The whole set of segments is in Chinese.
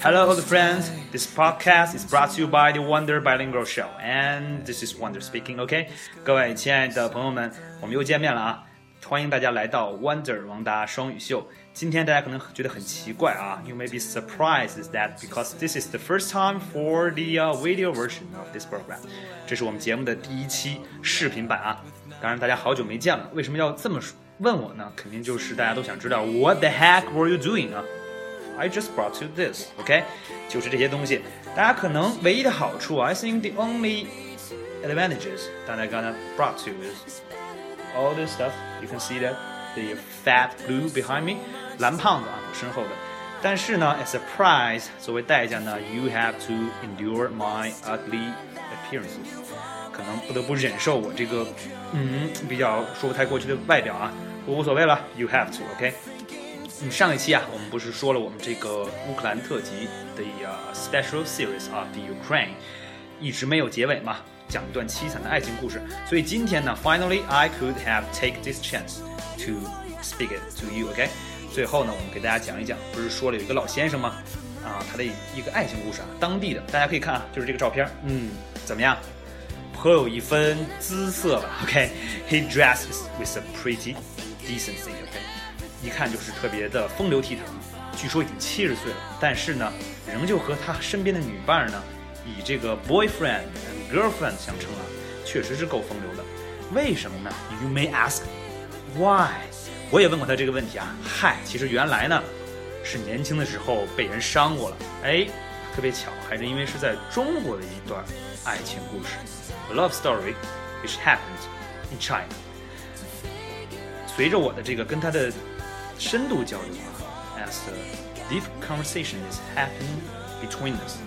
Hello, old friends. This podcast is brought to you by the Wonder Bilingual Show, and this is Wonder speaking. OK，各位亲爱的朋友们，我们又见面了啊！欢迎大家来到 Wonder 王达双语秀。今天大家可能觉得很奇怪啊，You may be surprised is that because this is the first time for the uh, video version of this program。这是我们节目的第一期视频版啊。当然，大家好久没见了，为什么要这么 问我呢？肯定就是大家都想知道 What the heck were you doing 啊？I just brought you this，OK？、Okay? 就是这些东西。大家可能唯一的好处，I think the only advantages that I gonna brought to you is all this stuff. You can see that the fat blue behind me，蓝胖子啊，我身后的。但是呢，as a prize，作为代价呢，you have to endure my ugly appearances。可能不得不忍受我这个，嗯，比较说不太过去的外表啊， 无所谓了，you have to，OK。嗯，上一期啊，我们不是说了我们这个乌克兰特辑的 special series 啊，the Ukraine，一直没有结尾嘛，讲一段凄惨的爱情故事。所以今天呢，finally I could have take this chance to speak it to you，OK。最后呢，我们给大家讲一讲，不是说了有一个老先生吗？啊，他的一个爱情故事啊，当地的，大家可以看啊，就是这个照片，嗯，怎么样？颇有一分姿色吧，OK，he dresses with a pretty decency，OK，一看就是特别的风流倜傥。据说已经七十岁了，但是呢，仍旧和他身边的女伴呢，以这个 boyfriend and girlfriend 相称啊，确实是够风流的。为什么呢？You may ask why？我也问过他这个问题啊。嗨，其实原来呢，是年轻的时候被人伤过了。哎，特别巧，还是因为是在中国的一段爱情故事。A love story which happened in China。随着我的这个跟他的深度交流啊，as a deep conversation is happening between us，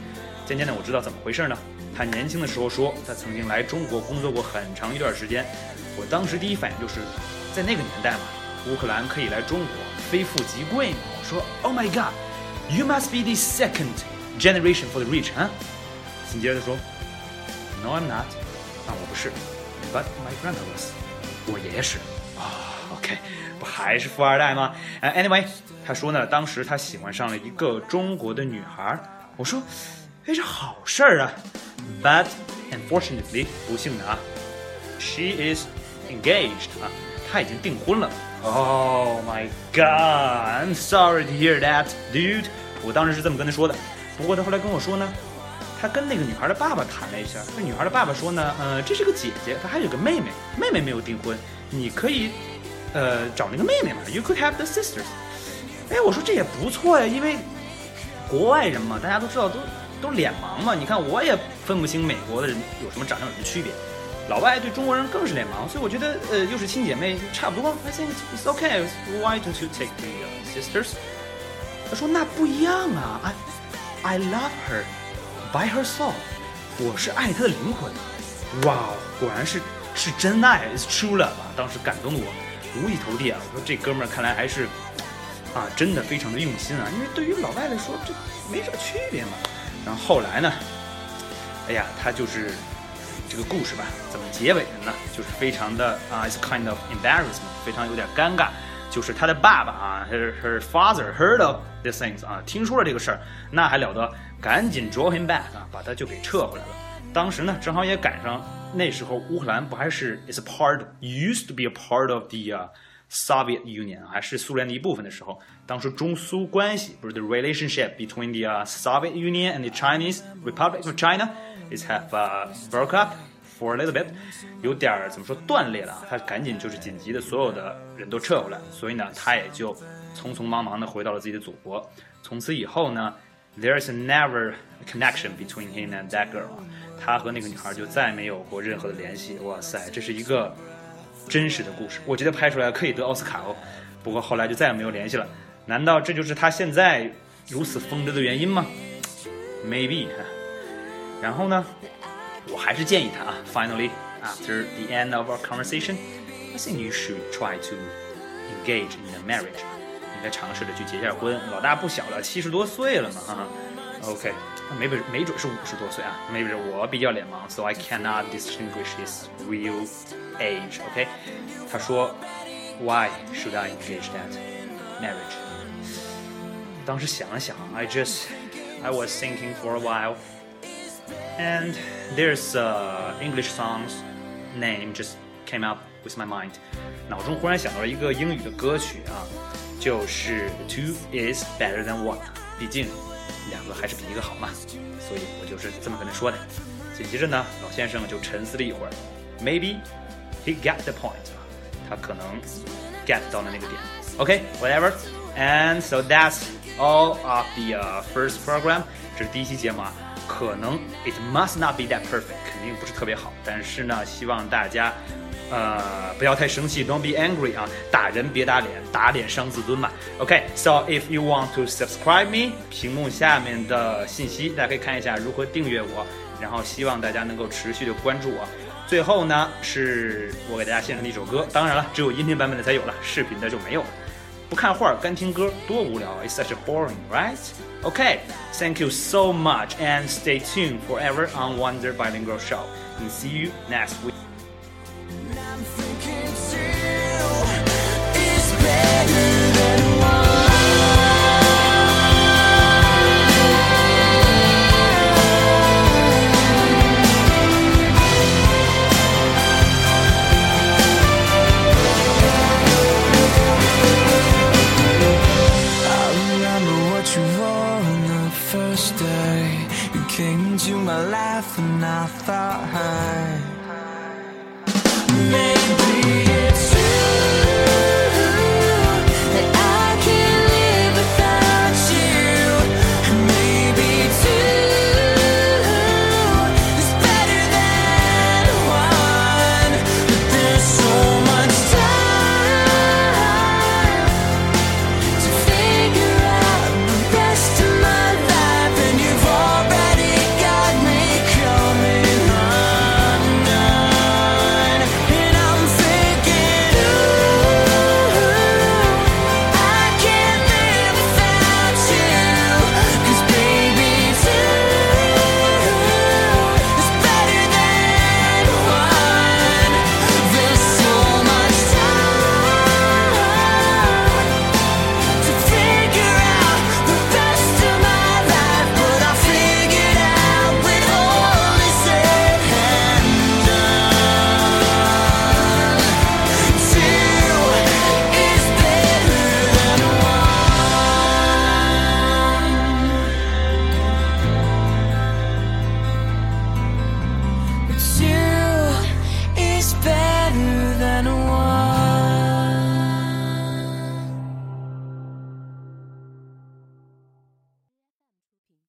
渐渐的我知道怎么回事呢？他年轻的时候说他曾经来中国工作过很长一段时间。我当时第一反应就是在那个年代嘛，乌克兰可以来中国，非富即贵嘛。我说 Oh my God，you must be the second generation for the rich，啊？紧接着说 No I'm not。啊，我不是，But my grandpa was，我爷爷是。OK，不还是富二代吗？哎，Anyway，他说呢，当时他喜欢上了一个中国的女孩。我说，哎，这好事儿啊。But unfortunately，不幸的啊，she is engaged 啊，她已经订婚了。Oh my God，I'm sorry to hear that, dude。我当时是这么跟他说的。不过他后来跟我说呢。他跟那个女孩的爸爸谈了一下，那女孩的爸爸说呢，呃，这是个姐姐，她还有个妹妹，妹妹没有订婚，你可以，呃，找那个妹妹嘛，You could have the sisters。哎，我说这也不错呀，因为国外人嘛，大家都知道都都脸盲嘛，你看我也分不清美国的人有什么长相有什么区别，老外对中国人更是脸盲，所以我觉得呃又是亲姐妹差不多，I think it's okay. Why don't you take the sisters？他说那不一样啊，I I love her。By her soul，我是爱她的灵魂。哇，果然是是真爱，is true love 啊！当时感动的我五体投地啊！我说这哥们儿看来还是啊，真的非常的用心啊！因为对于老外来说，这没什么区别嘛。然后后来呢，哎呀，他就是这个故事吧，怎么结尾的呢？就是非常的啊，it's kind of embarrassment，非常有点尴尬。就是他的爸爸啊，her her father heard of these things 啊，听说了这个事儿，那还了得，赶紧 draw him back 啊，把他就给撤回来了。当时呢，正好也赶上那时候乌克兰不还是 is a part used to be a part of the Soviet Union 还是苏联的一部分的时候，当时中苏关系不是 the relationship between the Soviet Union and the Chinese Republic of China is have broke up。For a little bit，有点儿怎么说断裂了啊？他赶紧就是紧急的，所有的人都撤回来，所以呢，他也就匆匆忙忙的回到了自己的祖国。从此以后呢 ，there is never a connection between him and that girl。他和那个女孩就再没有过任何的联系。哇塞，这是一个真实的故事，我觉得拍出来可以得奥斯卡哦。不过后来就再也没有联系了。难道这就是他现在如此疯癫的原因吗？Maybe。然后呢？我还是建议他啊，Finally, after the end of our conversation, I think you should try to engage in a marriage. 应该尝试着去结下婚。老大不小了，七十多岁了嘛，哈。OK，没准没准是五十多岁啊，没准我比较脸盲，so I cannot distinguish his real age. OK，他说，Why should I engage that marriage? 当时想了想，I just I was thinking for a while, and there's a English song's name just came up with my mind，脑中忽然想到了一个英语的歌曲啊， 就是 Two is better than one，毕竟两个还是比一个好嘛，所以我就是这么跟他说的。紧接着呢，老先生就沉思了一会儿，Maybe he get the point，他可能 get 到了那个点。OK，whatever，and so that's all of the first program，这是第一期节目啊。可能 it must not be that perfect，肯定不是特别好，但是呢，希望大家呃不要太生气，don't be angry 啊，打人别打脸，打脸伤自尊嘛。OK，so if you want to subscribe me，屏幕下面的信息大家可以看一下如何订阅我，然后希望大家能够持续的关注我。最后呢，是我给大家献上的一首歌，当然了，只有音频版本的才有了，视频的就没有了。不看画儿干听歌多无聊，It's such a boring, right? OK，Thank you so much and stay tuned forever on Wonder Bilingual Show. And see you next week. you came to my life and I thought, maybe.